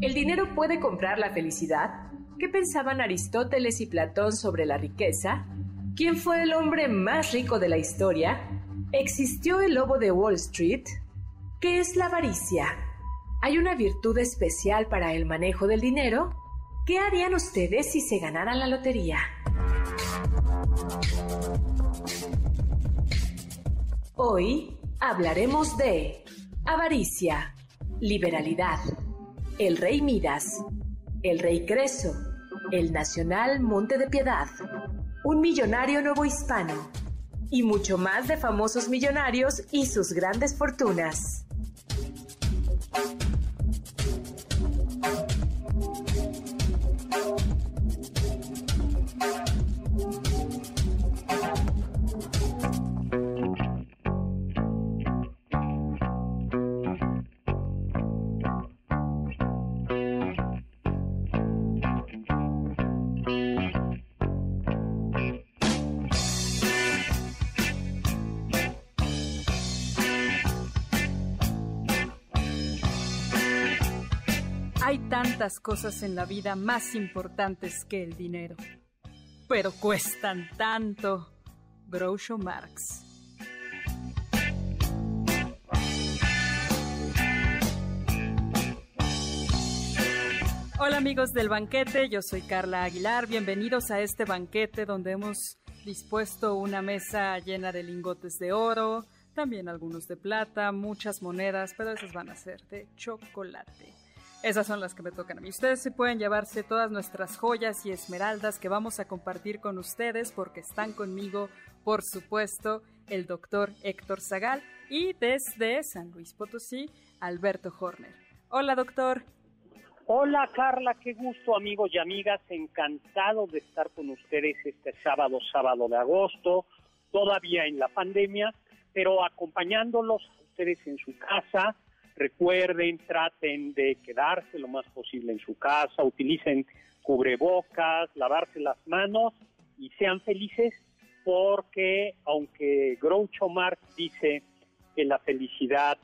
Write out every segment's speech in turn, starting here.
¿El dinero puede comprar la felicidad? ¿Qué pensaban Aristóteles y Platón sobre la riqueza? ¿Quién fue el hombre más rico de la historia? ¿Existió el lobo de Wall Street? ¿Qué es la avaricia? ¿Hay una virtud especial para el manejo del dinero? ¿Qué harían ustedes si se ganaran la lotería? Hoy hablaremos de avaricia, liberalidad, el rey Midas, el rey Creso, el nacional Monte de Piedad, un millonario nuevo hispano. Y mucho más de famosos millonarios y sus grandes fortunas. Tantas cosas en la vida más importantes que el dinero. Pero cuestan tanto. Groucho Marx. Hola amigos del banquete, yo soy Carla Aguilar, bienvenidos a este banquete donde hemos dispuesto una mesa llena de lingotes de oro, también algunos de plata, muchas monedas, pero esas van a ser de chocolate. Esas son las que me tocan a mí. Ustedes se pueden llevarse todas nuestras joyas y esmeraldas que vamos a compartir con ustedes porque están conmigo, por supuesto, el doctor Héctor Zagal y desde San Luis Potosí, Alberto Horner. Hola, doctor. Hola, Carla, qué gusto, amigos y amigas. Encantado de estar con ustedes este sábado, sábado de agosto, todavía en la pandemia, pero acompañándolos ustedes en su casa Recuerden, traten de quedarse lo más posible en su casa, utilicen cubrebocas, lavarse las manos y sean felices porque aunque Groucho Marx dice que la felicidad,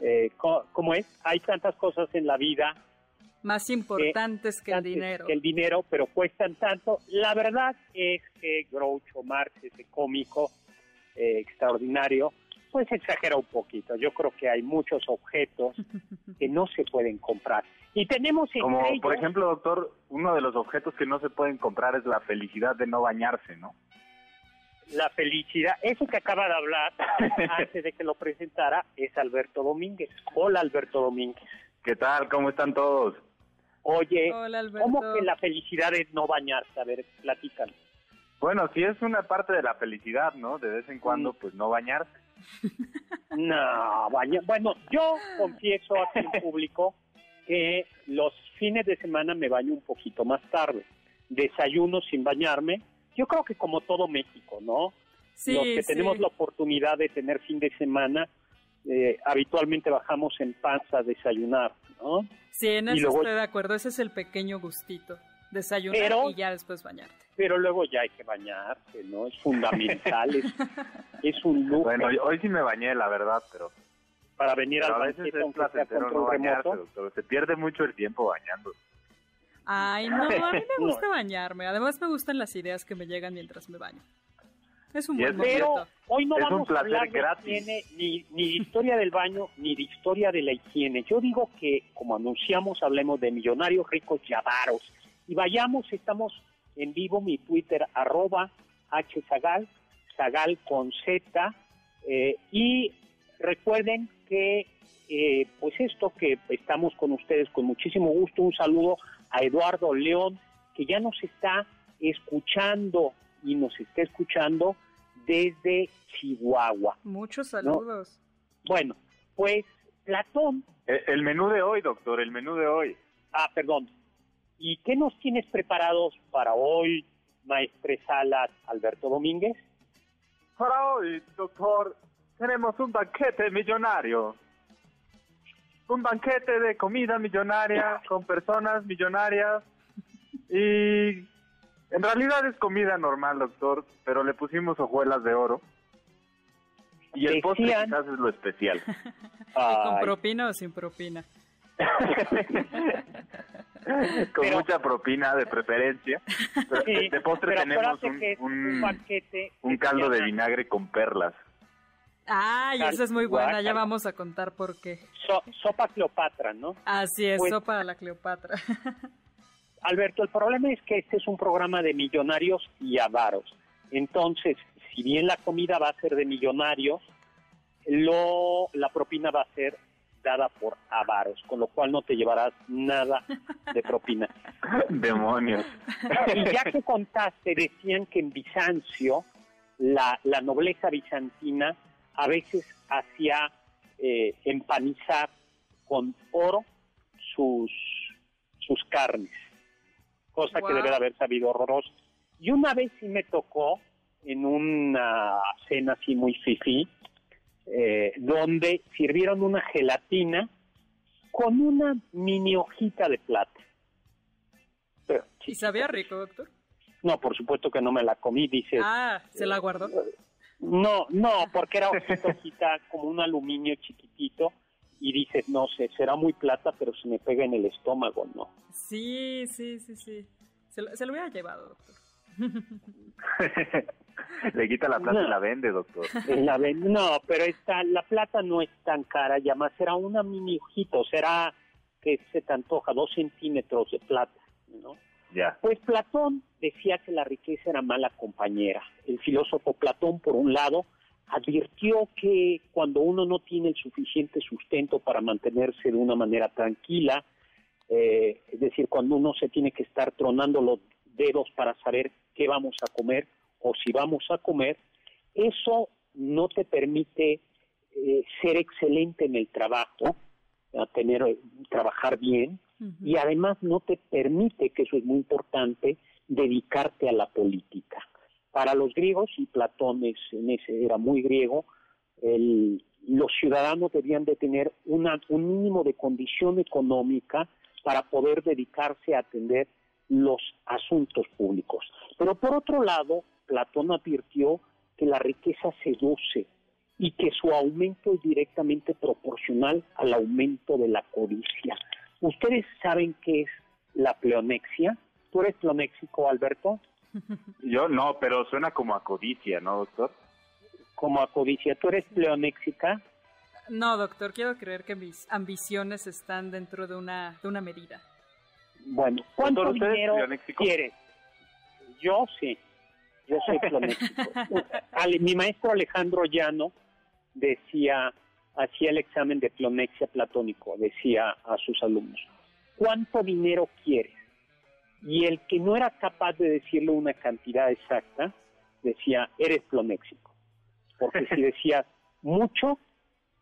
eh, ¿cómo es? Hay tantas cosas en la vida más importantes que, el dinero. Que el dinero, pero cuestan tanto. La verdad es que Groucho Marx, ese cómico eh, extraordinario, pues exagera un poquito. Yo creo que hay muchos objetos que no se pueden comprar. Y tenemos Como, por ejemplo, doctor, uno de los objetos que no se pueden comprar es la felicidad de no bañarse, ¿no? La felicidad, eso que acaba de hablar antes de que lo presentara es Alberto Domínguez. Hola, Alberto Domínguez. ¿Qué tal? ¿Cómo están todos? Oye, ¿cómo que la felicidad es no bañarse? A ver, platícanos. Bueno, sí es una parte de la felicidad, ¿no? De vez en cuando, mm. pues no bañarse. No, bueno, yo confieso aquí en público que los fines de semana me baño un poquito más tarde. Desayuno sin bañarme. Yo creo que como todo México, ¿no? Sí, los que tenemos la oportunidad de tener fin de semana, eh, habitualmente bajamos en panza a desayunar, ¿no? Sí, en eso estoy de acuerdo. Ese es el pequeño gustito. Desayunar y ya después bañarte pero luego ya hay que bañarse, ¿no? Es fundamental, es, un lujo. Bueno, hoy sí me bañé, la verdad, pero... Para venir al a veces es placentero no bañarse, doctor. Se pierde mucho el tiempo bañando. Ay, no, a mí me gusta bañarme. Además me gustan las ideas que me llegan mientras me baño. Es un buen Pero hoy no vamos a hablar de higiene, ni, ni de historia del baño, ni de historia de la higiene. Yo digo que, como anunciamos, hablemos de millonarios ricos y avaros. Y vayamos, estamos en vivo mi Twitter arroba hzagal, zagal con z, eh, y recuerden que eh, pues esto que estamos con ustedes con muchísimo gusto, un saludo a Eduardo León, que ya nos está escuchando y nos está escuchando desde Chihuahua. Muchos saludos. Bueno, pues Platón. El, menú de hoy, doctor, el menú de hoy. Ah, perdón. ¿Y qué nos tienes preparados para hoy, maestre Salas Alberto Domínguez? Para hoy, doctor, tenemos un banquete millonario. Un banquete de comida millonaria con personas millonarias. Y en realidad es comida normal, doctor, pero le pusimos hojuelas de oro. Y el postre quizás es lo especial. ¿Con propina o sin propina? Con mucha propina de preferencia. de postre tenemos un, un, caldo de vinagre con perlas. Ay, esa es muy buena, ya vamos a contar por qué. sopa Cleopatra, ¿no? Así es, pues sopa a la Cleopatra. Alberto, el problema es que este es un programa de millonarios y avaros. Entonces, si bien la comida va a ser de millonarios, lo, la propina va a ser dada por avaros, con lo cual no te llevarás nada de propina. Demonios. Y ya que contaste, decían que en Bizancio, la, la nobleza bizantina a veces hacía eh, empanizar con oro sus, sus carnes, cosa que debe de haber sabido horroroso. Y una vez sí me tocó en una cena así muy fifí, eh, donde sirvieron una gelatina con una mini hojita de plata. ¿Y sabía rico, doctor? No, por supuesto que no me la comí, dice. Ah, ¿se la guardó? No, no, porque era hojita, como un aluminio chiquitito y dices, no sé, será muy plata, pero se me pega en el estómago, ¿no? Sí, sí, sí, sí. Se lo, se lo hubiera llevado, doctor. Le quita la plata y la vende, doctor. La vende, no, pero esta, la plata no es tan cara, ya más será una mini hojito, será que se te antoja, dos centímetros de plata, ¿no? Ya. Pues Platón decía que la riqueza era mala compañera. El filósofo Platón, por un lado, advirtió que cuando uno no tiene el suficiente sustento para mantenerse de una manera tranquila, eh, es decir, cuando uno se tiene que estar tronando los dedos para saber qué vamos a comer o si vamos a comer, eso no te permite eh, ser excelente en el trabajo, a tener eh, trabajar bien y además no te permite, que eso es muy importante, dedicarte a la política. Para los griegos y Platón en ese era muy griego, los ciudadanos debían de tener una, un mínimo de condición económica para poder dedicarse a atender los asuntos públicos. Pero por otro lado, Platón advirtió que la riqueza seduce y que su aumento es directamente proporcional al aumento de la codicia. ¿Ustedes saben qué es la pleonexia? ¿Tú eres pleonéxico, Alberto? Yo no, pero suena como a codicia, ¿no, doctor? Como a codicia. ¿Tú eres pleonéxica? No, doctor, quiero creer que mis ambiciones están dentro de una, de una medida. Bueno, ¿cuánto dinero quieres? Yo sí, yo soy pleonéxico. Mi maestro Alejandro Llano decía, hacía el examen de pleonexia platónico, decía a sus alumnos, ¿cuánto dinero quieres? Y el que no era capaz de decirle una cantidad exacta, decía, eres pleonéxico. Porque si decías mucho,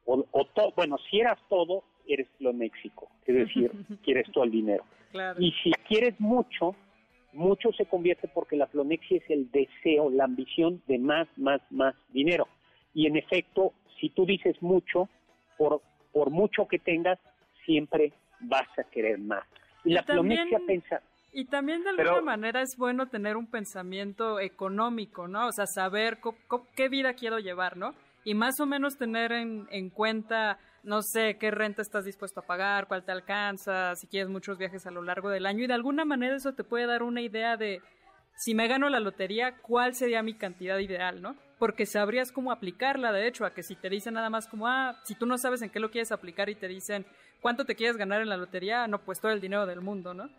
o, todo, bueno, si eras todo, eres pleonéxico, es decir, quieres todo el dinero. Y si quieres mucho, mucho se convierte porque la plonexia es el deseo, la ambición de más, más, más dinero. Y en efecto, si tú dices mucho, por, por mucho que tengas, siempre vas a querer más. Y, la plonexia piensa... Y también de alguna manera es bueno tener un pensamiento económico, ¿no? O sea, saber qué vida quiero llevar, ¿no? Y más o menos tener en, en cuenta no sé qué renta estás dispuesto a pagar, cuál te alcanza, si quieres muchos viajes a lo largo del año y de alguna manera eso te puede dar una idea de si me gano la lotería, cuál sería mi cantidad ideal, ¿no? Porque sabrías cómo aplicarla, de hecho, a que si te dicen nada más como, ah, si tú no sabes en qué lo quieres aplicar y te dicen, ¿cuánto te quieres ganar en la lotería? No, pues todo el dinero del mundo, ¿no?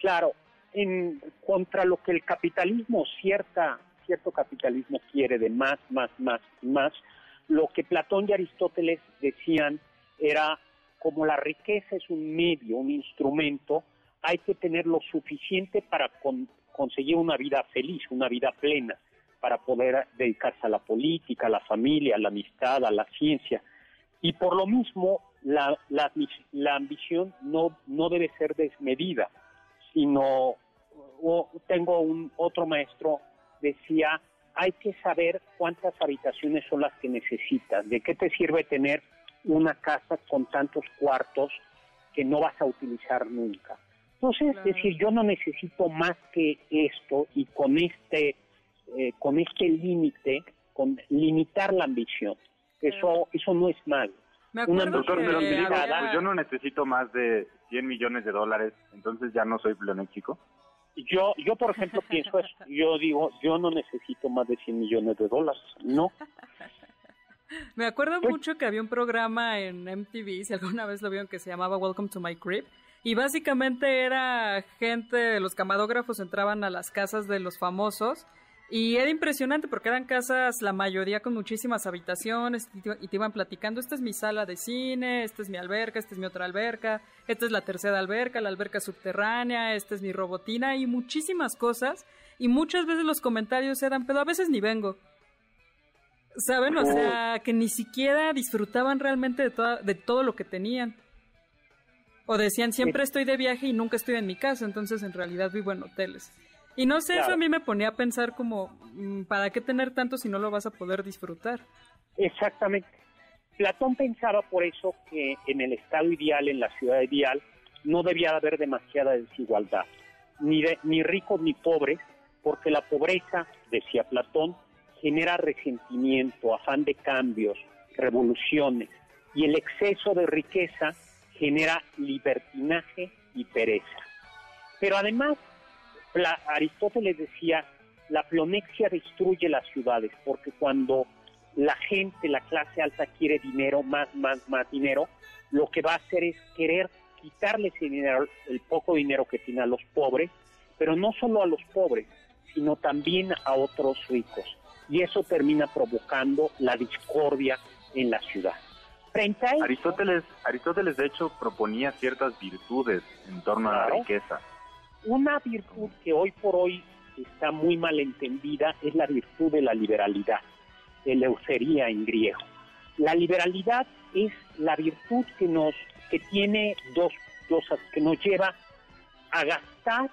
Claro, en contra lo que el capitalismo, cierta, cierto capitalismo quiere de más, más, más, más, lo que Platón y Aristóteles decían era como la riqueza es un medio, un instrumento, hay que tener lo suficiente para conseguir una vida feliz, una vida plena, para poder dedicarse a la política, a la familia, a la amistad, a la ciencia. Y por lo mismo, la, la, la ambición no, no debe ser desmedida, sino, tengo un otro maestro, decía, hay que saber cuántas habitaciones son las que necesitas, de qué te sirve tener una casa con tantos cuartos que no vas a utilizar nunca. Entonces, es decir, yo no necesito más que esto y con este, eh, con este límite, con limitar la ambición. Eso, eso no es malo. Una doctor, pero pues yo no necesito más de 100 millones de dólares, entonces ya no soy pleonéxico. Yo, yo por ejemplo pienso eso. Yo digo, yo no necesito más de 100 millones de dólares, no. Me acuerdo pues mucho que había un programa en MTV, si alguna vez lo vieron, que se llamaba Welcome to My Crib. Y básicamente era gente, los camadógrafos entraban a las casas de los famosos y era impresionante porque eran casas, la mayoría con muchísimas habitaciones y te iban platicando, esta es mi sala de cine, esta es mi alberca, esta es mi otra alberca, esta es la tercera alberca, la alberca subterránea, esta es mi robotina y muchísimas cosas. Y muchas veces los comentarios eran, pero a veces ni vengo. ¿Saben? O sea, que ni siquiera disfrutaban realmente de, de todo lo que tenían. O decían, siempre estoy de viaje y nunca estoy en mi casa, entonces en realidad vivo en hoteles. Y no sé, eso a mí me ponía a pensar como, mm, ¿para qué tener tanto si no lo vas a poder disfrutar? Exactamente. Platón pensaba por eso que en el estado ideal, en la ciudad ideal, no debía haber demasiada desigualdad, ni, de, ni ricos ni pobres, porque la pobreza, decía Platón, genera resentimiento, afán de cambios, revoluciones, y el exceso de riqueza genera libertinaje y pereza. Pero además, Aristóteles decía, la plonexia destruye las ciudades, porque cuando la gente, la clase alta quiere dinero, más, más, más dinero, lo que va a hacer es querer quitarle ese dinero, el poco dinero que tiene a los pobres, pero no solo a los pobres, sino también a otros ricos. Y eso termina provocando la discordia en la ciudad. Aristóteles, Aristóteles de hecho proponía ciertas virtudes en torno a la riqueza. Una virtud que hoy por hoy está muy mal entendida es la virtud de la liberalidad, eleusería en griego. La liberalidad es la virtud que nos que tiene dos cosas que nos lleva a gastar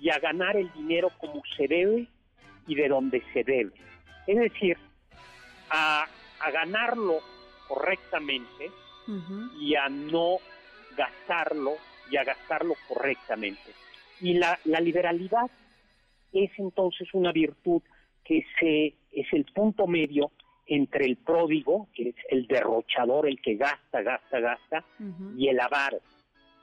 y a ganar el dinero como se debe y de donde se debe. Es decir, a, a ganarlo correctamente y a no gastarlo y a gastarlo correctamente. Y la, la liberalidad es entonces una virtud que se, es el punto medio entre el pródigo, que es el derrochador, el que gasta, gasta, gasta, y el avaro,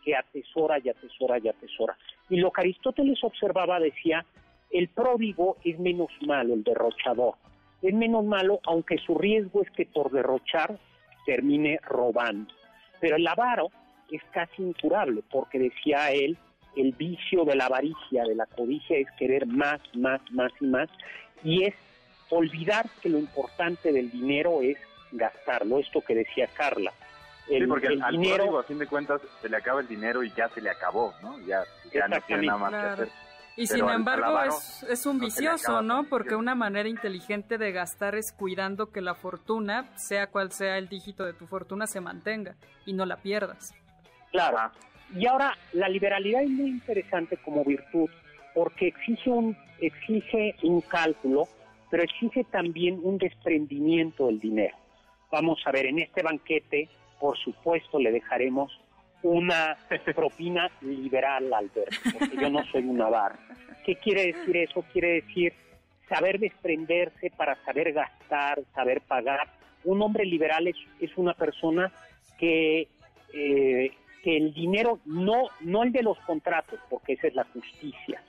que atesora y atesora y atesora. Y lo que Aristóteles observaba decía, el pródigo es menos malo, el derrochador. Es menos malo, aunque su riesgo es que por derrochar termine robando. Pero el avaro es casi incurable, porque decía él, el vicio de la avaricia, de la codicia, es querer más, más, más y más, y es olvidar que lo importante del dinero es gastarlo, esto que decía Carla. El, sí, porque al dinero, a fin de cuentas, se le acaba el dinero y ya se le acabó, ¿no? Ya, ya no tiene nada más que hacer. Y sin embargo es, un vicioso, ¿no? Porque una manera inteligente de gastar es cuidando que la fortuna, sea cual sea el dígito de tu fortuna, se mantenga y no la pierdas. Claro. Y ahora, la liberalidad es muy interesante como virtud porque exige un, exige un cálculo, pero exige también un desprendimiento del dinero. Vamos a ver, en este banquete, por supuesto, le dejaremos una propina liberal, Alberto, porque yo no soy una barra. ¿Qué quiere decir eso? Quiere decir saber desprenderse para saber gastar, saber pagar. Un hombre liberal es, es una persona que, eh, el dinero, no, no el de los contratos, porque esa es la justicia,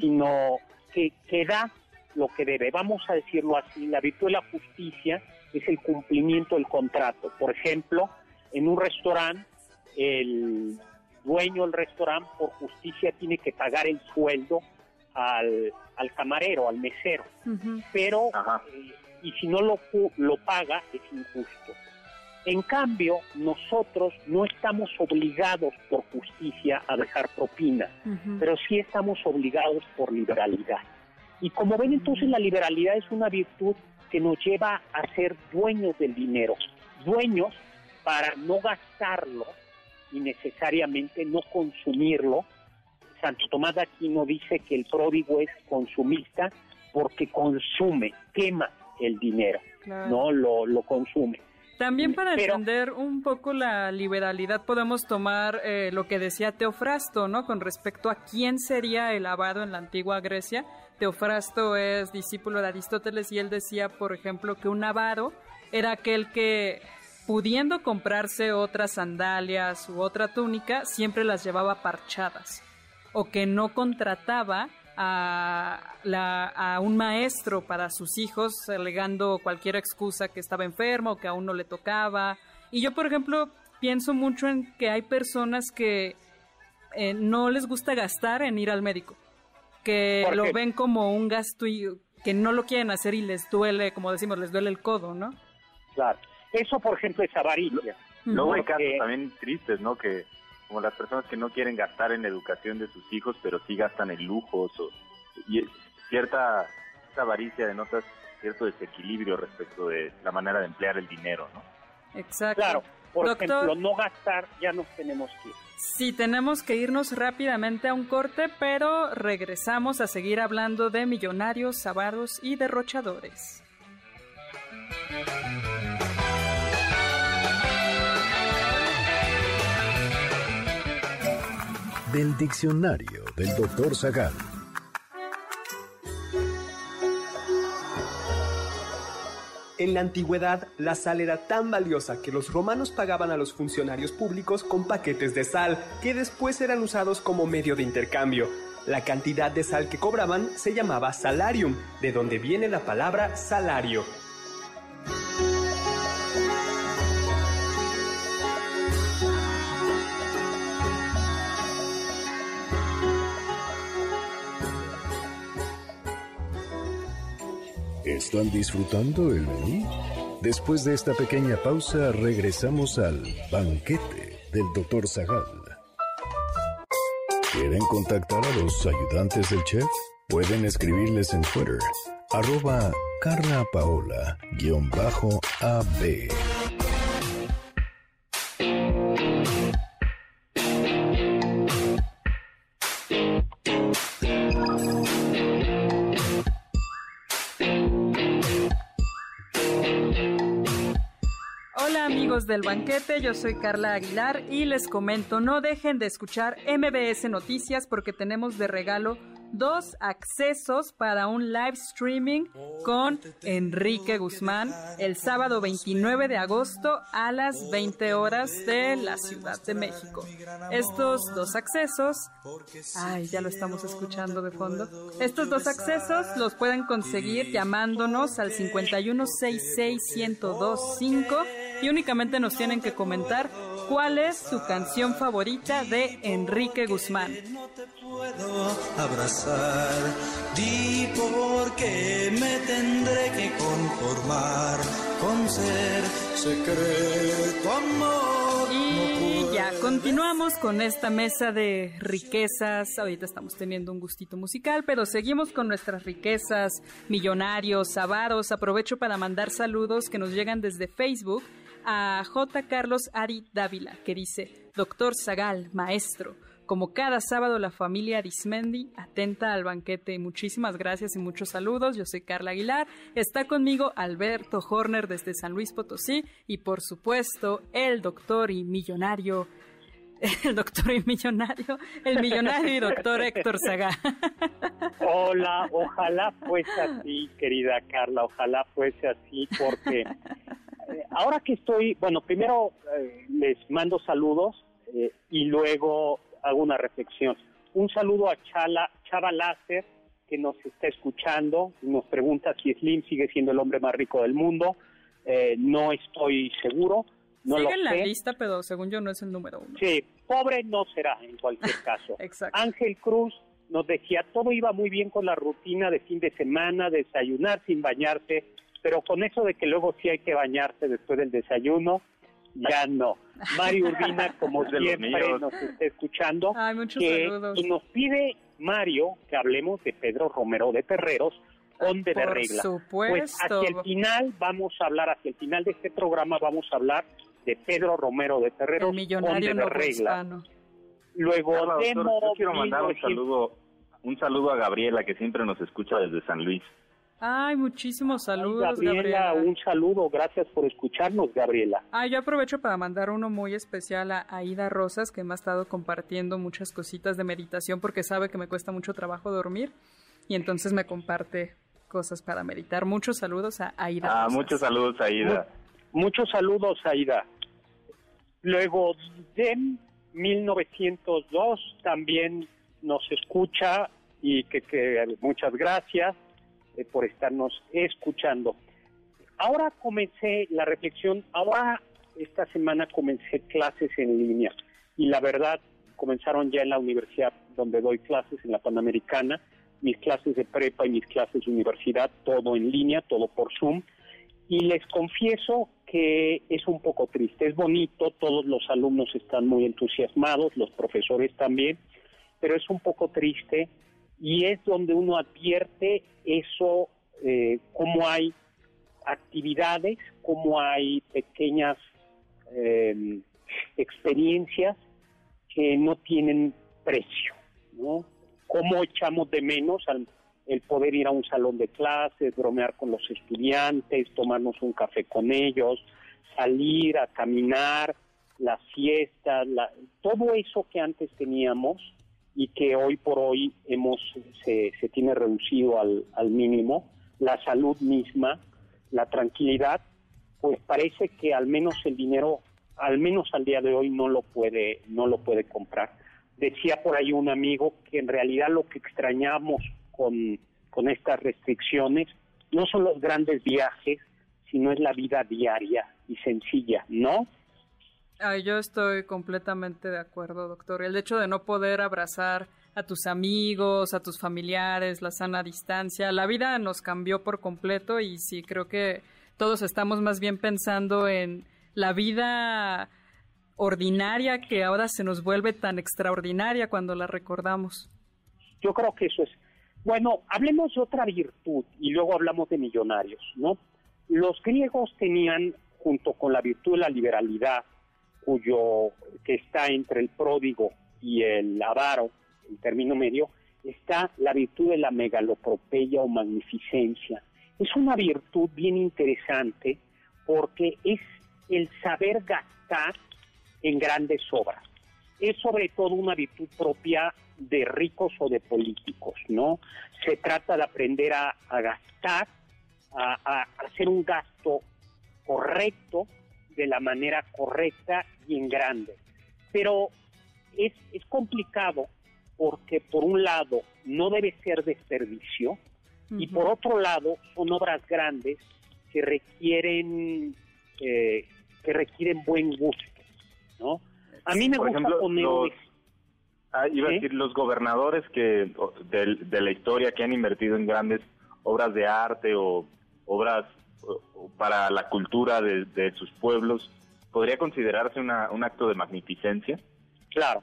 sino que, que da lo que debe. Vamos a decirlo así, la virtud de la justicia es el cumplimiento del contrato. Por ejemplo, en un restaurante el dueño del restaurante por justicia tiene que pagar el sueldo al, al camarero, al mesero. Pero, eh, y si no lo, lo paga, es injusto. En cambio, nosotros no estamos obligados por justicia a dejar propina, pero sí estamos obligados por liberalidad. Y como ven, entonces la liberalidad es una virtud que nos lleva a ser dueños del dinero, dueños para no gastarlo y necesariamente no consumirlo. Santo Tomás de Aquino dice que el pródigo es consumista porque consume, quema el dinero, no lo, lo consume. También para entender un poco la liberalidad podemos tomar eh, lo que decía Teofrasto, ¿no? Con respecto a quién sería el abado en la antigua Grecia. Teofrasto es discípulo de Aristóteles y él decía, por ejemplo, que un abado era aquel que pudiendo comprarse otras sandalias u otra túnica, siempre las llevaba parchadas o que no contrataba a, a, un maestro para sus hijos, alegando cualquier excusa que estaba enfermo o que aún no le tocaba. Y yo, por ejemplo, pienso mucho en que hay personas que eh, no les gusta gastar en ir al médico, que lo ven como un gasto y que no lo quieren hacer y les duele, como decimos, les duele el codo, ¿no? Claro. Eso, por ejemplo, es avaricia. Luego hay casos también tristes, ¿no? Que como las personas que no quieren gastar en la educación de sus hijos, pero sí gastan en lujos o y cierta avaricia denotas cierto desequilibrio respecto de la manera de emplear el dinero, ¿no? Exacto. Claro, por ejemplo, no gastar, ya nos tenemos que ir. Sí, tenemos que irnos rápidamente a un corte, pero regresamos a seguir hablando de millonarios, avaros y derrochadores. Del diccionario del doctor Zagal. En la antigüedad, la sal era tan valiosa que los romanos pagaban a los funcionarios públicos con paquetes de sal, que después eran usados como medio de intercambio. La cantidad de sal que cobraban se llamaba salarium, de donde viene la palabra salario. ¿Están disfrutando el menú? Después de esta pequeña pausa, regresamos al banquete del Dr. Zagal. ¿Quieren contactar a los ayudantes del chef? Pueden escribirles en Twitter, arroba Carla del banquete, yo soy Carla Aguilar y les comento, no dejen de escuchar MBS Noticias porque tenemos de regalo dos accesos para un live streaming con Enrique Guzmán el sábado 29 de agosto a las 20 horas de la Ciudad de México. Estos dos accesos, ay, ya lo estamos escuchando de fondo. Estos dos accesos los pueden conseguir llamándonos al 5166125 y únicamente nos tienen que comentar cuál es su canción favorita de Enrique Guzmán. No te puedo abrazar, di por qué me tendré que conformar con ser secreto amor. Y ya, continuamos con esta mesa de riquezas. Ahorita estamos teniendo un gustito musical, pero seguimos con nuestras riquezas, millonarios, avaros. Aprovecho para mandar saludos que nos llegan desde Facebook a J. Carlos Ari Dávila, que dice, Doctor Zagal, maestro, como cada sábado la familia Arismendi atenta al banquete. Muchísimas gracias y muchos saludos. Yo soy Carla Aguilar. Está conmigo Alberto Horner desde San Luis Potosí y por supuesto el doctor y millonario el doctor y millonario, el millonario y doctor Héctor Zagal. Hola, ojalá fuese así, querida Carla, ojalá fuese así, porque eh, ahora que estoy, bueno, primero eh, les mando saludos eh, y luego hago una reflexión. Un saludo a Chala, Chava Láser, que nos está escuchando, nos pregunta si Slim sigue siendo el hombre más rico del mundo. no estoy seguro. No Sigue en la lista, pero según yo no es el número uno. Sí, pobre no será en cualquier caso. Exacto. Ángel Cruz nos decía, todo iba muy bien con la rutina de fin de semana, desayunar sin bañarse, pero con eso de que luego sí hay que bañarse después del desayuno, ya no. Mario Urbina, como siempre, nos está escuchando. Y nos pide Mario que hablemos de Pedro Romero de Terreros, conde de regla. Supuesto. Pues hacia el final vamos a hablar, hacia el final de este programa vamos a hablar de Pedro Romero de Terreros, el millonario de regla. Luego quiero mandar un saludo, un saludo a Gabriela que siempre nos escucha desde San Luis. Ay, muchísimos saludos, Gabriela, Un saludo, gracias por escucharnos, Gabriela. Ah, yo aprovecho para mandar uno muy especial a Aida Rosas, que me ha estado compartiendo muchas cositas de meditación porque sabe que me cuesta mucho trabajo dormir y entonces me comparte cosas para meditar. Muchos saludos a Aida. Ah, muchos saludos, Aida. muchos saludos, Aida. Luego, DEM 1902 también nos escucha y que, que muchas gracias. Eh, por estarnos escuchando. Ahora comencé la reflexión, ahora esta semana comencé clases en línea y la verdad comenzaron ya en la universidad donde doy clases en la Panamericana, mis clases de prepa y mis clases de universidad, todo en línea, todo por Zoom. Y les confieso que es un poco triste, es bonito, todos los alumnos están muy entusiasmados, los profesores también, pero es un poco triste y es donde uno advierte eso, eh, cómo hay actividades, cómo hay pequeñas em, experiencias que no tienen precio, ¿no? Cómo echamos de menos el poder ir a un salón de clases, bromear con los estudiantes, tomarnos un café con ellos, salir a caminar, las fiestas, todo eso que antes teníamos y que hoy por hoy hemos se, se tiene reducido al, al mínimo, la salud misma, la tranquilidad, pues parece que al menos el dinero, al menos al día de hoy no lo puede no lo puede comprar. Decía por ahí un amigo que en realidad lo que extrañamos con, con estas restricciones no son los grandes viajes, sino es la vida diaria y sencilla, ¿no? Yo estoy completamente de acuerdo, doctor. El hecho de no poder abrazar a tus amigos, a tus familiares, la sana distancia, la vida nos cambió por completo y sí creo que todos estamos más bien pensando en la vida ordinaria que ahora se nos vuelve tan extraordinaria cuando la recordamos. Yo creo que eso es. Bueno, hablemos de otra virtud y luego hablamos de millonarios, ¿no? Los griegos tenían, junto con la virtud de la liberalidad, cuyo que está entre el pródigo y el avaro, el término medio, está la virtud de la megalopropeya o magnificencia. Es una virtud bien interesante porque es el saber gastar en grandes obras. Es sobre todo una virtud propia de ricos o de políticos, ¿no? Se trata de aprender a, gastar, a hacer un gasto correcto de la manera correcta y en grande. Pero es, es complicado porque por un lado no debe ser desperdicio y por otro lado son obras grandes que requieren eh, que requieren buen gusto, ¿no? A mí me gusta poner los, ah, iba a decir los gobernadores que de, de la historia que han invertido en grandes obras de arte o obras para la cultura de, sus pueblos, ¿podría considerarse una, un acto de magnificencia? Claro.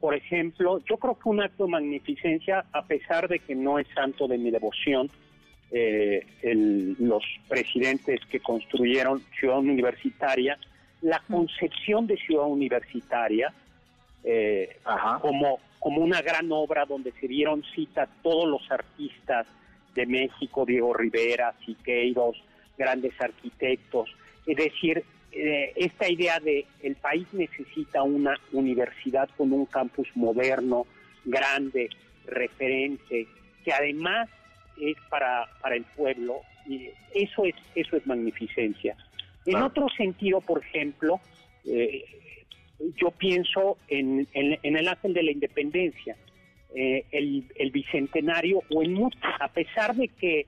Por ejemplo, yo creo que un acto de magnificencia, a pesar de que no es santo de mi devoción, eh, los presidentes que construyeron Ciudad Universitaria, la concepción de Ciudad Universitaria eh, como, como una gran obra donde se dieron cita todos los artistas de México, Diego Rivera, Siqueiros, grandes arquitectos. Es decir, eh, esta idea de el país necesita una universidad con un campus moderno, grande, referente, que además es para, para el pueblo, y eso es, eso es magnificencia. En otro sentido, por ejemplo, eh, yo pienso en, en, el ángel de la independencia, eh, el, el, bicentenario, o en a pesar de que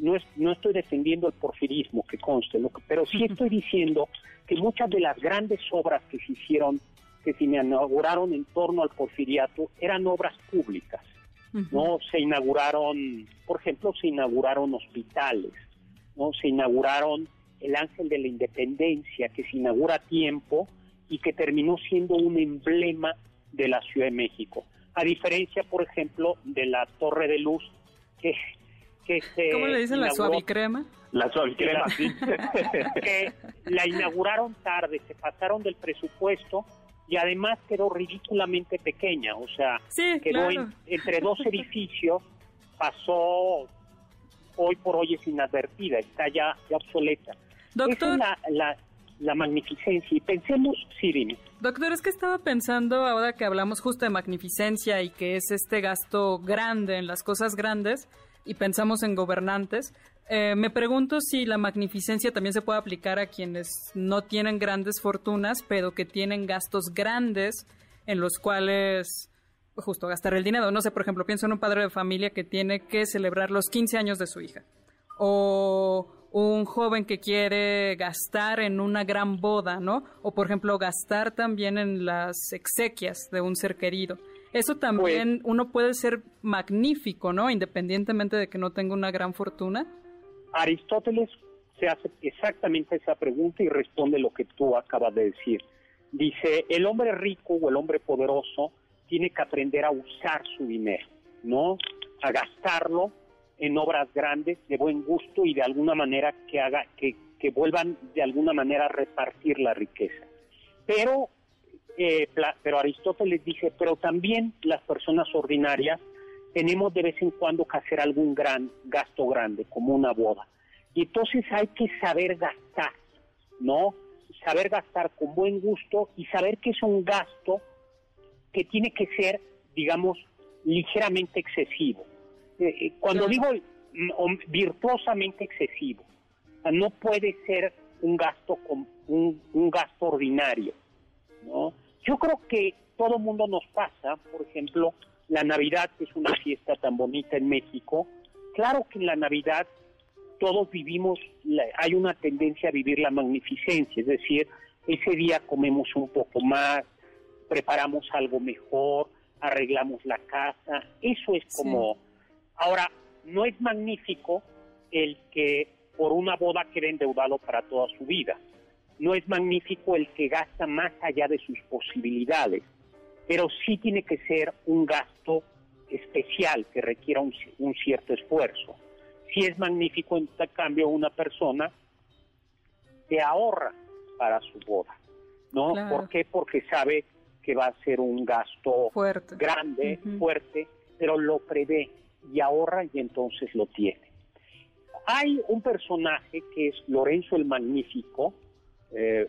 no, no estoy defendiendo el porfirismo, que conste, pero sí estoy diciendo que muchas de las grandes obras que se hicieron, que se inauguraron en torno al porfiriato, eran obras públicas. No se inauguraron, por ejemplo, se inauguraron hospitales, no se inauguraron el Ángel de la Independencia, que se inaugura a tiempo y que terminó siendo un emblema de la Ciudad de México. A diferencia, por ejemplo, de la Torre de Luz, que que se ¿Cómo le dicen la inauguró- suavicrema? La suavicrema, sí. que la inauguraron tarde, se pasaron del presupuesto y además quedó ridículamente pequeña, o sea, Sí, quedó claro. en- entre dos edificios, pasó, hoy por hoy es inadvertida, está ya, ya obsoleta. Esa Doctor, es la, la, la magnificencia y pensemos, sí, dime. Doctor, es que estaba pensando ahora que hablamos justo de magnificencia y que es este gasto grande en las cosas grandes y pensamos en gobernantes, eh, me pregunto si la magnificencia también se puede aplicar a quienes no tienen grandes fortunas, pero que tienen gastos grandes en los cuales justo gastar el dinero. No sé, por ejemplo, pienso en un padre de familia que tiene que celebrar los 15 años de su hija. O un joven que quiere gastar en una gran boda, ¿no? O por ejemplo, gastar también en las exequias de un ser querido. Eso también uno puede ser magnífico, ¿no? Independientemente de que no tenga una gran fortuna. Aristóteles se hace exactamente esa pregunta y responde lo que tú acabas de decir. Dice, el hombre rico o el hombre poderoso tiene que aprender a usar su dinero, ¿no? A gastarlo en obras grandes de buen gusto y de alguna manera que haga que, que vuelvan de alguna manera a repartir la riqueza. Pero eh, pero Aristóteles dice, pero también las personas ordinarias tenemos de vez en cuando que hacer algún gran gasto grande, como una boda. Y entonces hay que saber gastar, ¿no? Saber gastar con buen gusto y saber que es un gasto que tiene que ser, digamos, ligeramente excesivo. Eh, cuando digo mm, virtuosamente excesivo, no puede ser un gasto con un, un gasto ordinario. ¿no? Yo creo que todo mundo nos pasa, por ejemplo, la Navidad, que es una fiesta tan bonita en México, claro que en la Navidad todos vivimos, la- hay una tendencia a vivir la magnificencia, es decir, ese día comemos un poco más, preparamos algo mejor, arreglamos la casa, eso es como... Ahora, no es magnífico el que por una boda quede endeudado para toda su vida. No es magnífico el que gasta más allá de sus posibilidades, pero sí tiene que ser un gasto especial que requiera un, un cierto esfuerzo. Sí es magnífico, en cambio, una persona que ahorra para su boda, ¿no? Claro. ¿Por qué? Porque sabe que va a ser un gasto Fuerte. grande, fuerte, pero lo prevé y ahorra y entonces lo tiene. Hay un personaje que es Lorenzo el Magnífico, eh,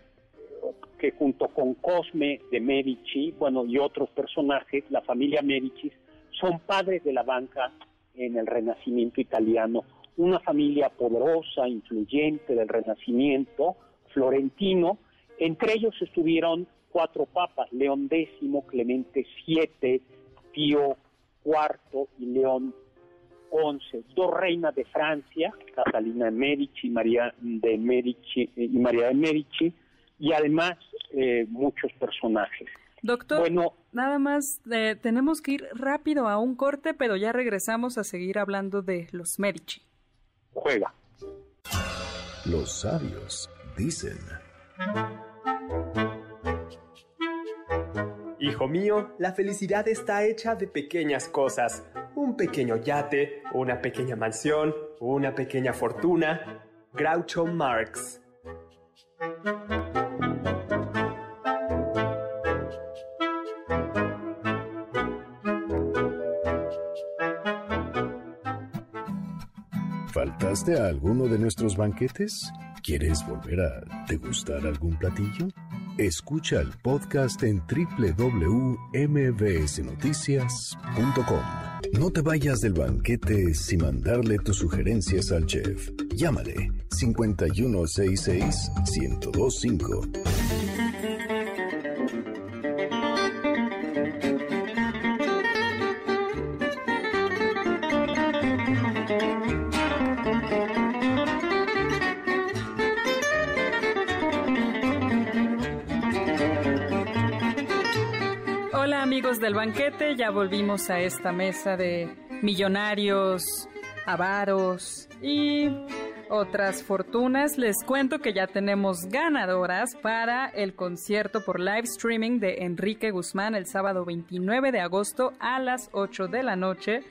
que junto con Cosme de Medici, bueno, y otros personajes, la familia Medici, son padres de la banca en el Renacimiento italiano. Una familia poderosa, influyente del Renacimiento florentino. Entre ellos estuvieron cuatro papas, León X, Clemente VII, Pío IV y León XI. Dos reinas de Francia, Catalina de Medici, María de Medici y María de Medici, y además eh, muchos personajes. Doctor, Bueno, nada más eh, tenemos que ir rápido a un corte, pero ya regresamos a seguir hablando de los Medici. juega. Los sabios dicen. Hijo mío, la felicidad está hecha de pequeñas cosas. Un pequeño yate, una pequeña mansión, una pequeña fortuna. Groucho Marx. ¿Faltaste a alguno de nuestros banquetes? ¿Quieres volver a degustar algún platillo? Escucha el podcast en www.mbsnoticias.com. No te vayas del banquete sin mandarle tus sugerencias al chef. Llámale 5166 1025. Ya volvimos a esta mesa de millonarios, avaros y otras fortunas. Les cuento que ya tenemos ganadoras para el concierto por live streaming de Enrique Guzmán el sábado 29 de agosto a las 8 de la noche.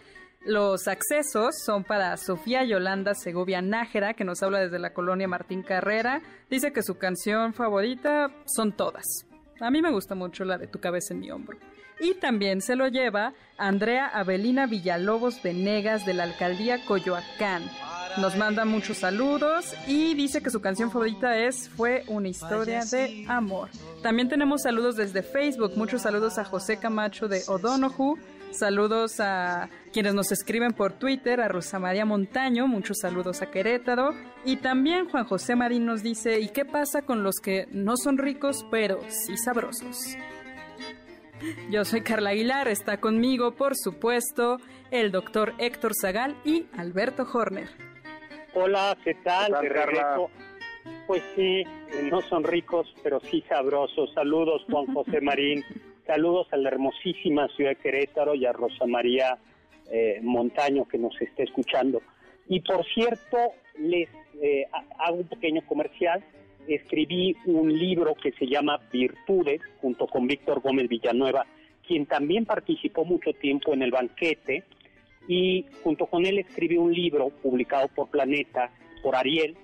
Los accesos son para Sofía Yolanda Segovia Nájera, que nos habla desde la colonia Martín Carrera. Dice que su canción favorita son todas. A mí me gusta mucho la de Tu cabeza en mi hombro. Y también se lo lleva Andrea Avelina Villalobos Venegas de la alcaldía Coyoacán. Nos manda muchos saludos y dice que su canción favorita es Fue una historia de amor. También tenemos saludos desde Facebook. Muchos saludos a José Camacho de O'Donoghue. Saludos a quienes nos escriben por Twitter, a Rosa María Montaño, muchos saludos a Querétaro. Y también Juan José Marín nos dice, ¿y qué pasa con los que no son ricos pero sí sabrosos? Yo soy Carla Aguilar, está conmigo, por supuesto, el doctor Héctor Zagal y Alberto Horner. Hola, ¿qué tal? Regreso. Pues sí, no son ricos, pero sí sabrosos. Saludos, Juan José Marín. Saludos a la hermosísima ciudad de Querétaro y a Rosa María eh, Montaño que nos está escuchando. Y por cierto, les eh, hago un pequeño comercial escribí un libro que se llama Virtudes, junto con Víctor Gómez Villanueva, quien también participó mucho tiempo en el banquete, y junto con él escribí un libro publicado por Planeta, por Ariel,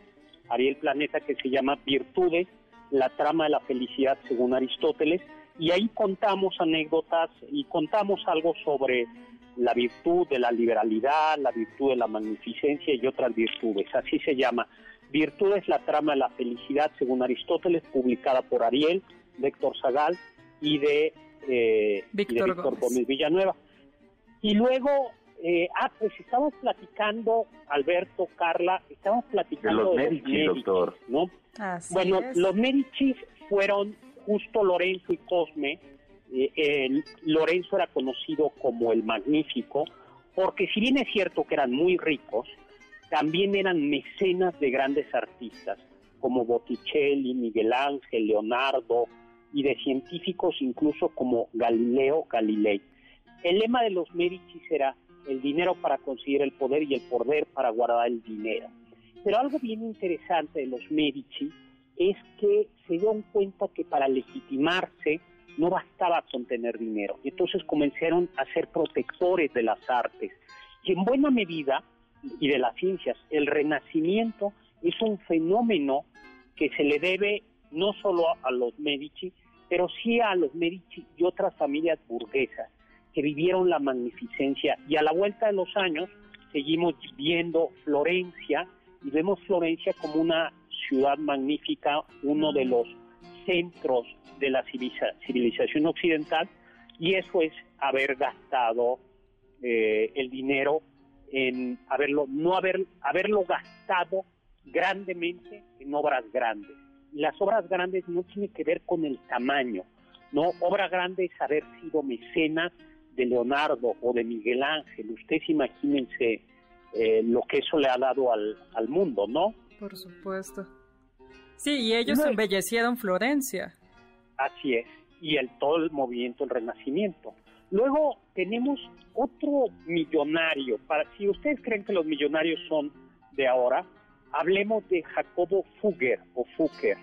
Ariel Planeta, que se llama Virtudes, la trama de la felicidad según Aristóteles, y ahí contamos anécdotas y contamos algo sobre la virtud de la liberalidad, la virtud de la magnificencia y otras virtudes, así se llama. Virtud es la trama de la felicidad, según Aristóteles, publicada por Ariel, de Héctor Zagal y de, eh, Víctor, Gómez. Villanueva. Y luego, eh, ah, pues estamos platicando, Alberto, Carla, estamos platicando de los, Medici, doctor. ¿no? bueno, los Medici fueron justo Lorenzo y Cosme. Eh, Lorenzo era conocido como el Magnífico, porque si bien es cierto que eran muy ricos, también eran mecenas de grandes artistas como Botticelli, Miguel Ángel, Leonardo y de científicos incluso como Galileo Galilei. El lema de los Medici era el dinero para conseguir el poder y el poder para guardar el dinero. Pero algo bien interesante de los Medici es que se dieron cuenta que para legitimarse no bastaba con tener dinero. Y entonces comenzaron a ser protectores de las artes. Y en buena medida y de las ciencias. El renacimiento es un fenómeno que se le debe no solo a los Medici, pero sí a los Medici y otras familias burguesas que vivieron la magnificencia. Y a la vuelta de los años seguimos viendo Florencia y vemos Florencia como una ciudad magnífica, uno de los centros de la civilización occidental, y eso es haber gastado eh, el dinero en haberlo, no haber, haberlo gastado grandemente en obras grandes. Las obras grandes no tienen que ver con el tamaño, ¿no? Obra grande es haber sido mecenas de Leonardo o de Miguel Ángel. Ustedes imagínense eh, lo que eso le ha dado al, al mundo, ¿no? Por supuesto. Sí, y ellos embellecieron Florencia. Así es, y el todo el movimiento el Renacimiento. Luego tenemos otro millonario. Para, si ustedes creen que los millonarios son de ahora, hablemos de Jacobo Fugger o Fugger,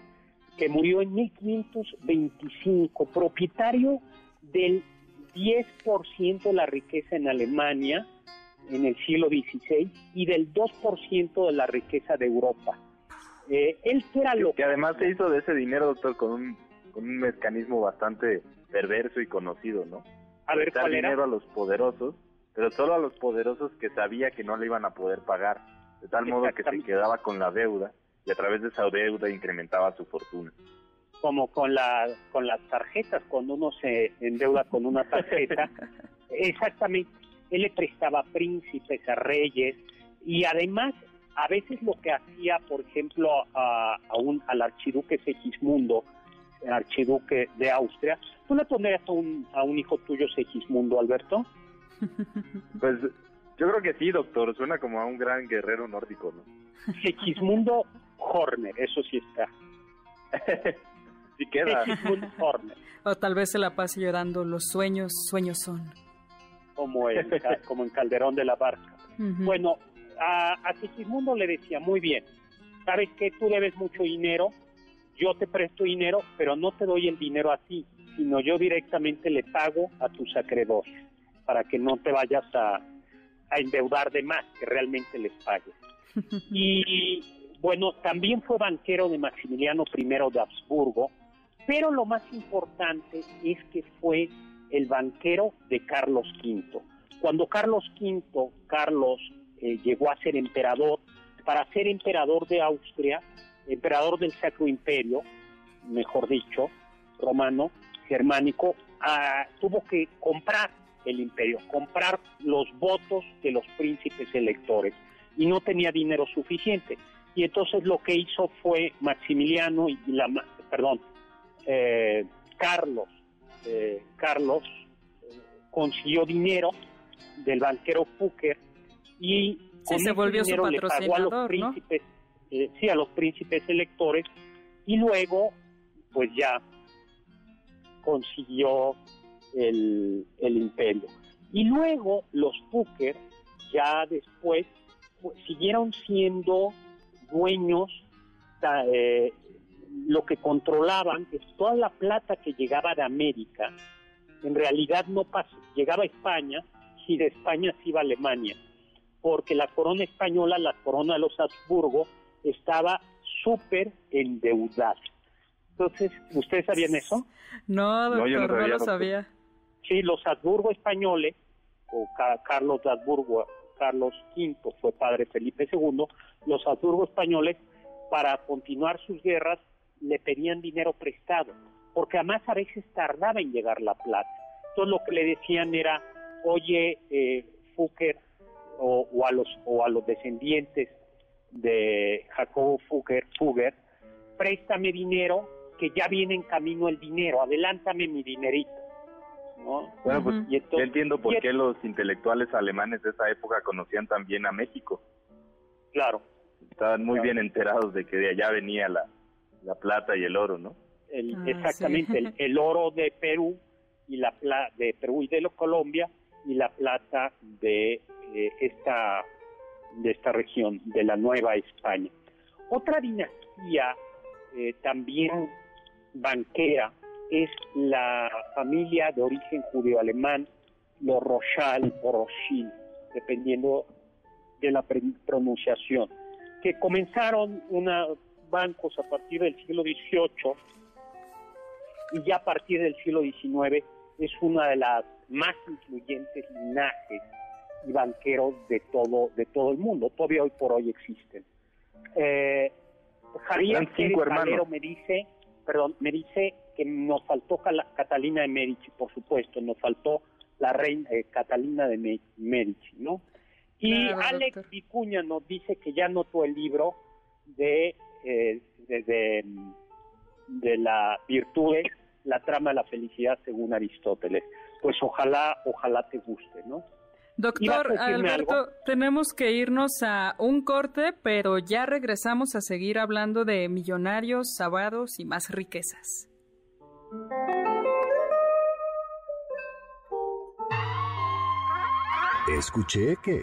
que murió en 1525, propietario del 10% de la riqueza en Alemania en el siglo XVI y del 2% de la riqueza de Europa. Eh, él era lo que además se hizo de ese dinero, doctor, con un, con un mecanismo bastante perverso y conocido, ¿no? A ver, ¿cuál dinero a los poderosos, pero solo a los poderosos que sabía que no le iban a poder pagar, de tal modo que se quedaba con la deuda y a través de esa deuda incrementaba su fortuna. Como con la con las tarjetas, cuando uno se endeuda con una tarjeta, exactamente, él le prestaba a príncipes, a reyes y además a veces lo que hacía, por ejemplo, a, a un, al archiduque Segismundo, archiduque de Austria. ¿Tú le pondrías a un, a un hijo tuyo Segismundo, Alberto? Pues yo creo que sí, doctor. Suena como a un gran guerrero nórdico, ¿no? Segismundo Horner, eso sí está. sí queda. Segismundo Horner. O tal vez se la pase llorando, los sueños, sueños son. Como, el, como en Calderón de la Barca. Bueno, a, a Segismundo le decía, muy bien, sabes que tú debes mucho dinero, yo te presto dinero, pero no te doy el dinero a ti, sino yo directamente le pago a tus acreedores para que no te vayas a, a endeudar de más, que realmente les pague. Y bueno, también fue banquero de Maximiliano I de Habsburgo, pero lo más importante es que fue el banquero de Carlos V. Cuando Carlos V, Carlos eh, llegó a ser emperador, para ser emperador de Austria, emperador del Sacro Imperio, mejor dicho, romano, germánico, ah, tuvo que comprar el imperio, comprar los votos de los príncipes electores y no tenía dinero suficiente. Y entonces lo que hizo fue Maximiliano y la, perdón, eh, Carlos, eh, Carlos eh, consiguió dinero del banquero Fouquer y con se volvió dinero le pagó a los príncipes, sí, a los príncipes electores y luego pues ya consiguió el, imperio. Y luego los Fouquer ya después pues, siguieron siendo dueños, eh, lo que controlaban es toda la plata que llegaba de América, en realidad no pasó, llegaba a España, y de España se iba a Alemania, porque la corona española, la corona de los Habsburgo, estaba súper endeudada. Entonces, ¿ustedes sabían eso? No, doctor, no, lo sabía. Sí, los Habsburgo españoles, o Carlos de Habsburgo, Carlos V fue padre Felipe II, los Habsburgo españoles, para continuar sus guerras, le pedían dinero prestado, porque además a veces tardaba en llegar la plata. Entonces lo que le decían era, oye, eh, o, a los, o a los descendientes de Jacobo Fugger, Fugger, préstame dinero que ya viene en camino el dinero, adelántame mi dinerito. Bueno, pues yo entiendo por qué los intelectuales alemanes de esa época conocían también a México. Claro. Estaban muy bien enterados de que de allá venía la, la plata y el oro, ¿no? El, ah, exactamente, el, oro de Perú y la plata de Perú y de Colombia y la plata de eh, esta de esta región, de la Nueva España. Otra dinastía eh, también banquera es la familia de origen judío-alemán, los Rochal o Rochil, dependiendo de la pronunciación, que comenzaron una, bancos a partir del siglo XVIII y ya a partir del siglo XIX es una de las más influyentes linajes y banqueros de todo, de todo el mundo. Todavía hoy por hoy existen. Eh, Javier Valero me dice, perdón, me dice que nos faltó Catalina de Medici, por supuesto, nos faltó la reina eh, Catalina de Medici, ¿no? Y Alex Vicuña nos dice que ya notó el libro de, eh, de, de, la virtud, la trama de la felicidad según Aristóteles. Pues ojalá, ojalá te guste, ¿no? Doctor Alberto, tenemos que irnos a un corte, pero ya regresamos a seguir hablando de millonarios, sábados y más riquezas. Escuché que...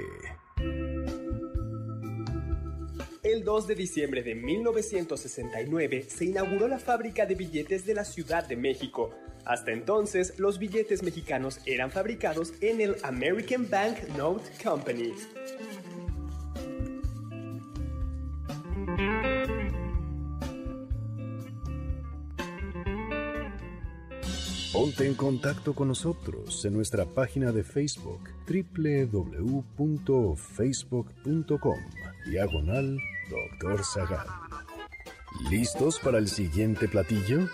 El 2 de diciembre de 1969 se inauguró la fábrica de billetes de la Ciudad de México. Hasta entonces, los billetes mexicanos eran fabricados en el American Bank Note Company. Ponte en contacto con nosotros en nuestra página de Facebook www.facebook.com diagonal Doctor Zagal. ¿Listos para el siguiente platillo?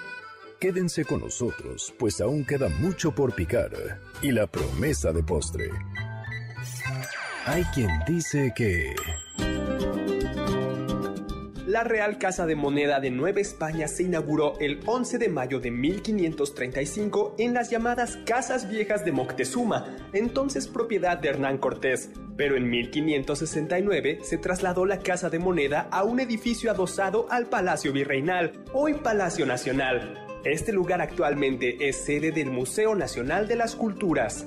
Quédense con nosotros, pues aún queda mucho por picar y la promesa de postre. Hay quien dice que... La Real Casa de Moneda de Nueva España se inauguró el 11 de mayo de 1535 en las llamadas Casas Viejas de Moctezuma, entonces propiedad de Hernán Cortés. Pero en 1569 se trasladó la Casa de Moneda a un edificio adosado al Palacio Virreinal, hoy Palacio Nacional. Este lugar actualmente es sede del Museo Nacional de las Culturas.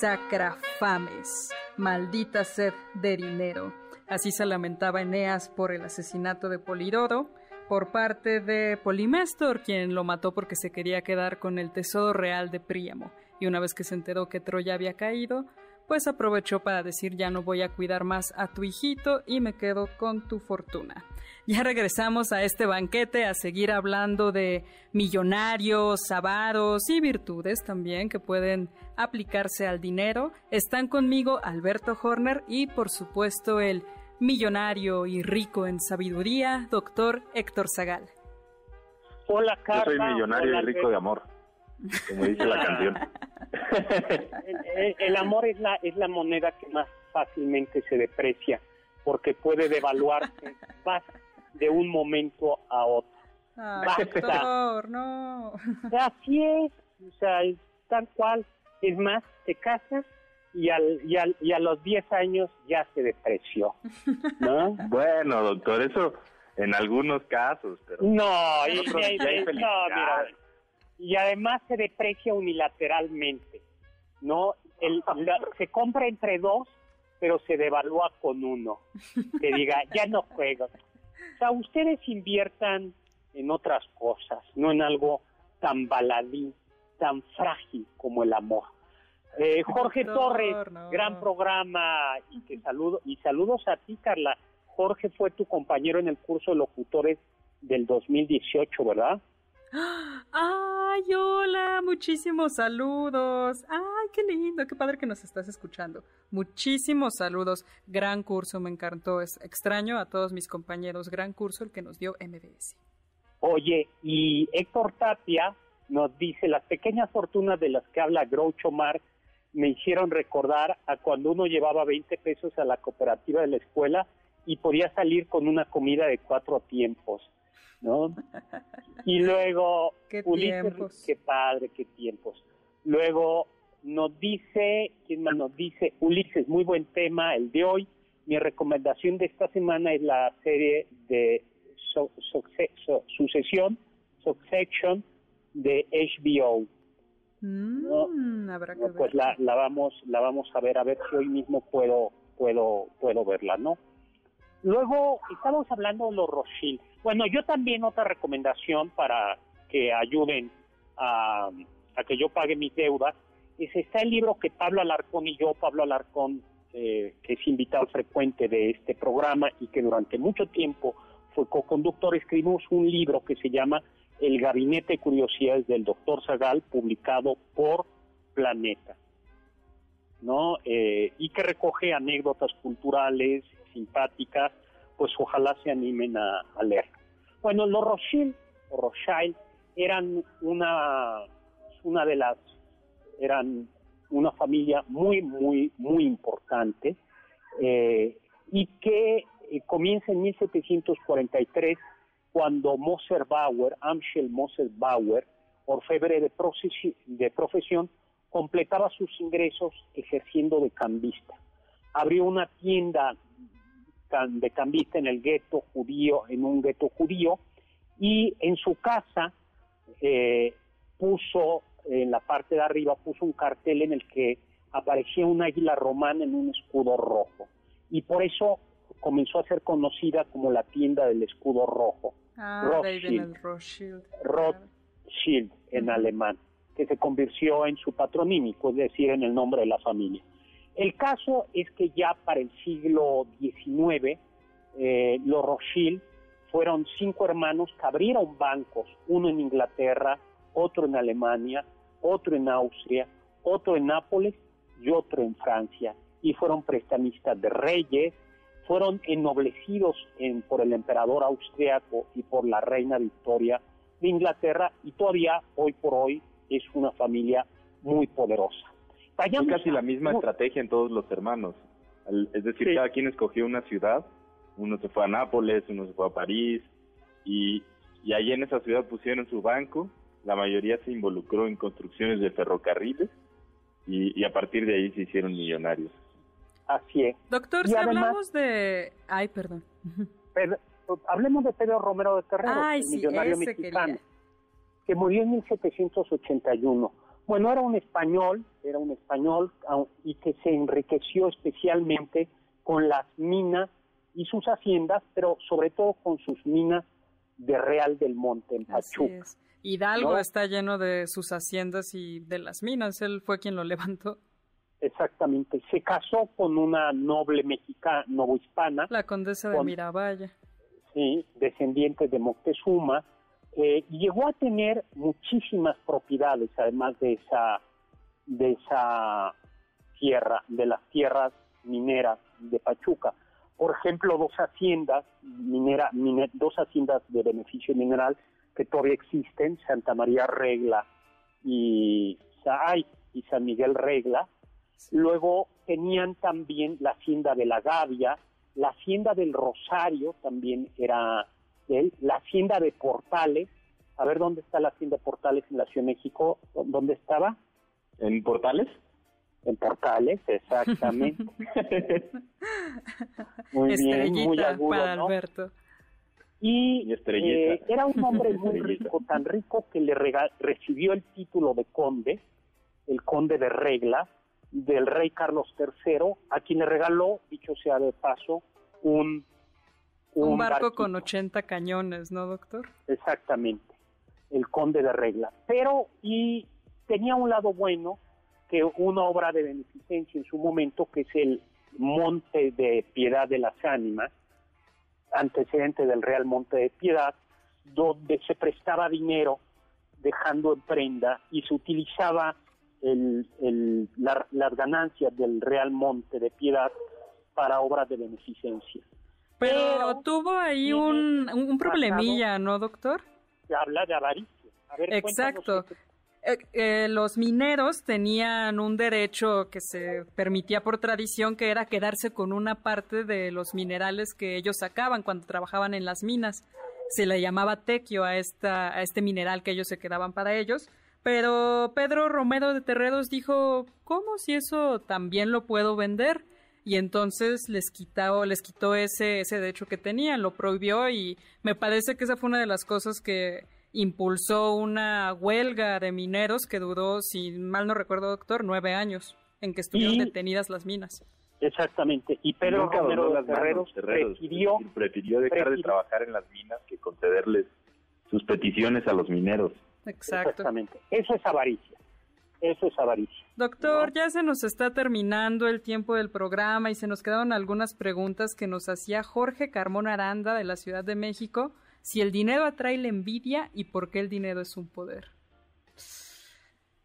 Purisacrafames, maldita sed de dinero. Así se lamentaba Eneas por el asesinato de Polidoro por parte de Polimestor, quien lo mató porque se quería quedar con el tesoro real de Príamo. Y una vez que se enteró que Troya había caído, pues aprovechó para decir ya no voy a cuidar más a tu hijito y me quedo con tu fortuna. Ya regresamos a este banquete a seguir hablando de millonarios, avaros y virtudes también que pueden aplicarse al dinero. Están conmigo Alberto Horner y por supuesto el millonario y rico en sabiduría, doctor Héctor Zagal. Hola, Carla. Yo soy millonario y rico de amor, como dice la canción. el, amor es la, es la moneda que más fácilmente se deprecia, porque puede devaluarse de un momento a otro. doctor, no. Así es, o sea, tal cual. Es más, te casas y, al, y, al, y a los 10 años ya se depreció. ¿no? bueno, doctor, eso en algunos casos. Pero no, y, y además se deprecia unilateralmente. ¿no? El, se compra entre dos, pero se devalúa con uno. Que diga, ya no juego. O sea, ustedes inviertan en otras cosas, no en algo tan baladí, tan frágil como el amor. Eh, Jorge Torres, gran programa y te saludo y saludos a ti, Carla. Jorge fue tu compañero en el curso de locutores del 2018, ¿verdad? Ay, hola, muchísimos saludos. Ay, qué lindo, qué padre que nos estás escuchando. Muchísimos saludos. Gran curso, me encantó. Es extraño a todos mis compañeros. Gran curso el que nos dio MBS. Oye, y Héctor Tapia nos dice las pequeñas fortunas de las que habla Groucho Marx me hicieron recordar a cuando uno llevaba 20 pesos a la cooperativa de la escuela y podía salir con una comida de cuatro tiempos, ¿no? Y luego, qué Ulises, qué padre, qué tiempos. Luego nos dice, ¿quién más nos dice? Ulises, muy buen tema el de hoy. Mi recomendación de esta semana es la serie de Sucesión, Succession de HBO Mm, habrá que pues la, la, vamos la vamos a ver a ver si hoy mismo puedo puedo puedo verla no luego estamos hablando de los Rothschild. Bueno yo también otra recomendación para que ayuden a, a que yo pague mis deudas es está el libro que Pablo Alarcón y yo Pablo Alarcón eh, que es invitado frecuente de este programa y que durante mucho tiempo fue co-conductor escribimos un libro que se llama el Gabinete de Curiosidades del Doctor Zagal, publicado por Planeta, ¿no? Eh, y que recoge anécdotas culturales, simpáticas, pues ojalá se animen a, leer. Bueno, los Rothschild, Rothschild eran una, una de las, eran una familia muy, muy, muy importante eh, y que eh, comienza en 1743 cuando Moser Bauer, Amschel Moser Bauer, orfebre de, de profesión, completaba sus ingresos ejerciendo de cambista. Abrió una tienda de cambista en el gueto judío, en un gueto judío, y en su casa eh, puso, en la parte de arriba, puso un cartel en el que aparecía un águila romana en un escudo rojo. Y por eso comenzó a ser conocida como la tienda del escudo rojo. Ah, Rothschild, Rothschild. Rothschild en alemán, que se convirtió en su patronímico, es decir, en el nombre de la familia. El caso es que ya para el siglo XIX, eh, los Rothschild fueron cinco hermanos que abrieron bancos, uno en Inglaterra, otro en Alemania, otro en Austria, otro en Nápoles y otro en Francia, y fueron prestamistas de reyes, fueron ennoblecidos en, por el emperador austriaco y por la reina Victoria de Inglaterra y todavía hoy por hoy es una familia muy poderosa. Es casi la misma estrategia en todos los hermanos. Es decir, cada quien escogió una ciudad, uno se fue a Nápoles, uno se fue a París, y, y ahí en esa ciudad pusieron su banco, la mayoría se involucró en construcciones de ferrocarriles, y, y a partir de ahí se hicieron millonarios. Así es. Doctor, si hablamos de... Ay, perdón. hablemos de Pedro Romero de Terrero, el millonario mexicano, que murió en 1781. Bueno, era un español, era un español y que se enriqueció especialmente con las minas y sus haciendas, pero sobre todo con sus minas de Real del Monte en Pachuca. Hidalgo está lleno de sus haciendas y de las minas, él fue quien lo levantó. Exactamente, se casó con una noble mexicana, novohispana. La condesa de Miravalle. Sí, descendiente de Moctezuma, eh, llegó a tener muchísimas propiedades, además de esa, de esa tierra, de las tierras mineras de Pachuca. Por ejemplo, dos haciendas minera, dos haciendas de beneficio mineral que todavía existen, Santa María Regla y, y San Miguel Regla. Luego tenían también la hacienda de la Gavia, la hacienda del Rosario también era él, la hacienda de Portales, a ver dónde está la hacienda de Portales en la Ciudad de México, ¿dónde estaba? ¿En Portales? En Portales, exactamente. muy bien, muy agudo, para Alberto. Y eh, era un hombre muy rico, tan rico que le recibió el título de conde, el conde de regla, del rey Carlos III, a quien le regaló, dicho sea de paso, un... Un, barco con 80 cañones, ¿no, doctor? Exactamente, el conde de regla. Pero, y tenía un lado bueno, que una obra de beneficencia en su momento, que es el Monte de Piedad de las Ánimas, antecedente del Real Monte de Piedad, donde se prestaba dinero dejando en prenda y se utilizaba el, las ganancias del Real Monte de Piedad para obras de beneficencia. Pero, tuvo ahí un, un problemilla, ¿no, doctor? Se habla de avaricia. Exacto. Eh, eh, los mineros tenían un derecho que se permitía por tradición, que era quedarse con una parte de los minerales que ellos sacaban cuando trabajaban en las minas. Se le llamaba tequio a, esta, a este mineral que ellos se quedaban para ellos. Pero Pedro Romero de Terreros dijo, ¿cómo si eso también lo puedo vender? Y entonces les quitó, les quitó ese, ese derecho que tenían, lo prohibió y me parece que esa fue una de las cosas que impulsó una huelga de mineros que duró, si mal no recuerdo, doctor, nueve años en que estuvieron detenidas las minas. Exactamente. Y Pedro Romero las Terreros, prefirió, prefirió dejar de trabajar en las minas que concederles sus peticiones a los mineros. Exacto. Exactamente. Eso es avaricia. Eso es avaricia. Doctor, ya se nos está terminando el tiempo del programa y se nos quedaron algunas preguntas que nos hacía Jorge Carmón Aranda de la Ciudad de México si el dinero atrae la envidia y por qué el dinero es un poder.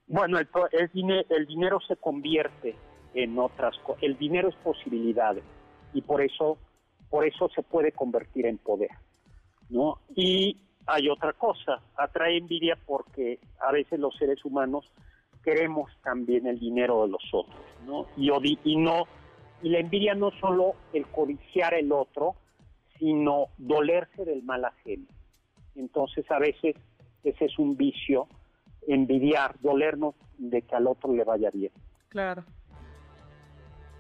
Bueno, el, el, dinero se convierte en otras cosas. El dinero es posibilidades y por eso, por eso se puede convertir en poder, ¿no? Y hay otra cosa, atrae envidia porque a veces los seres humanos queremos también el dinero de los otros, ¿no? Y, y no y la envidia no solo el codiciar el otro, sino dolerse del mal ajeno. Entonces a veces ese es un vicio, envidiar, dolernos de que al otro le vaya bien. Claro.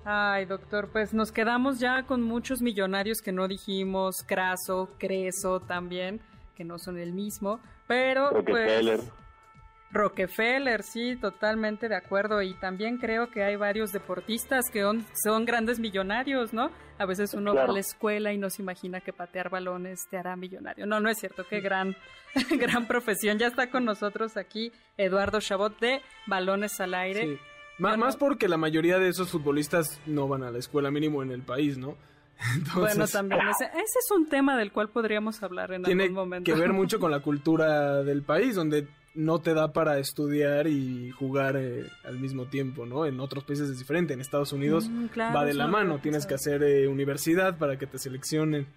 Ay, doctor, pues nos quedamos ya con muchos millonarios que no dijimos, Craso, Creso también, que no son el mismo, pero pues Rockefeller, sí, totalmente de acuerdo. Y también creo que hay varios deportistas que son, grandes millonarios, ¿no? A veces uno va a la escuela y no se imagina que patear balones te hará millonario. No, no es cierto. Qué gran, gran profesión. Ya está con nosotros aquí Eduardo Chabot de Balones al Aire. Sí. Más, porque la mayoría de esos futbolistas no van a la escuela mínimo en el país, ¿no? Bueno, también ese, es un tema del cual podríamos hablar en algún momento. Tiene que ver mucho con la cultura del país, donde no te da para estudiar y jugar eh, al mismo tiempo, ¿no? En otros países es diferente. En Estados Unidos mm, va de la mano. Tienes que hacer eh, universidad para que te seleccionen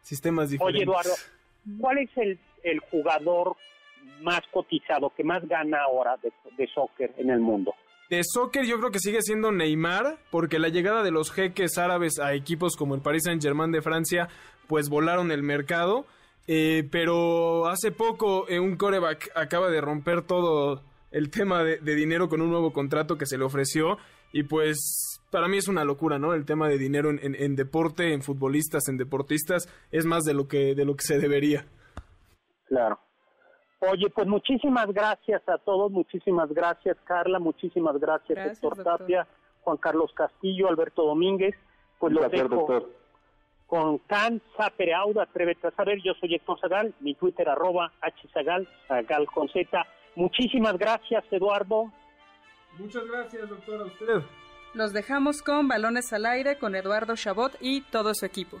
sistemas diferentes. Oye, Eduardo, ¿cuál es el, el jugador más cotizado, que más gana ahora de, de soccer en el mundo? De soccer yo creo que sigue siendo Neymar, porque la llegada de los jeques árabes a equipos como el Paris Saint Germain de Francia, pues volaron el mercado. Eh, pero hace poco eh, un coreback acaba de romper todo el tema de, dinero con un nuevo contrato que se le ofreció. Y pues para mí es una locura, ¿no? El tema de dinero en, en, deporte, en futbolistas, en deportistas, es más de lo que, de lo que se debería. Claro. Oye, pues muchísimas gracias a todos, muchísimas gracias Carla, muchísimas gracias, Gracias, Héctor doctor. Tapia, Juan Carlos Castillo, Alberto Domínguez. Pues Un los placer, dejo doctor. con Cansa Pereauda, atrévete a saber, yo soy Héctor Zagal, mi Twitter arroba hzagal, Zagal con Z. Muchísimas gracias Eduardo. Muchas gracias, doctor, a usted. Los dejamos con Balones al Aire con Eduardo Chabot y todo su equipo.